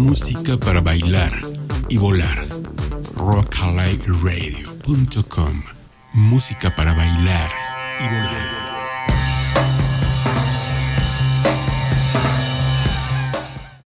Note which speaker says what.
Speaker 1: Música para bailar y volar. Rockalightradio.com. Música para bailar y volar.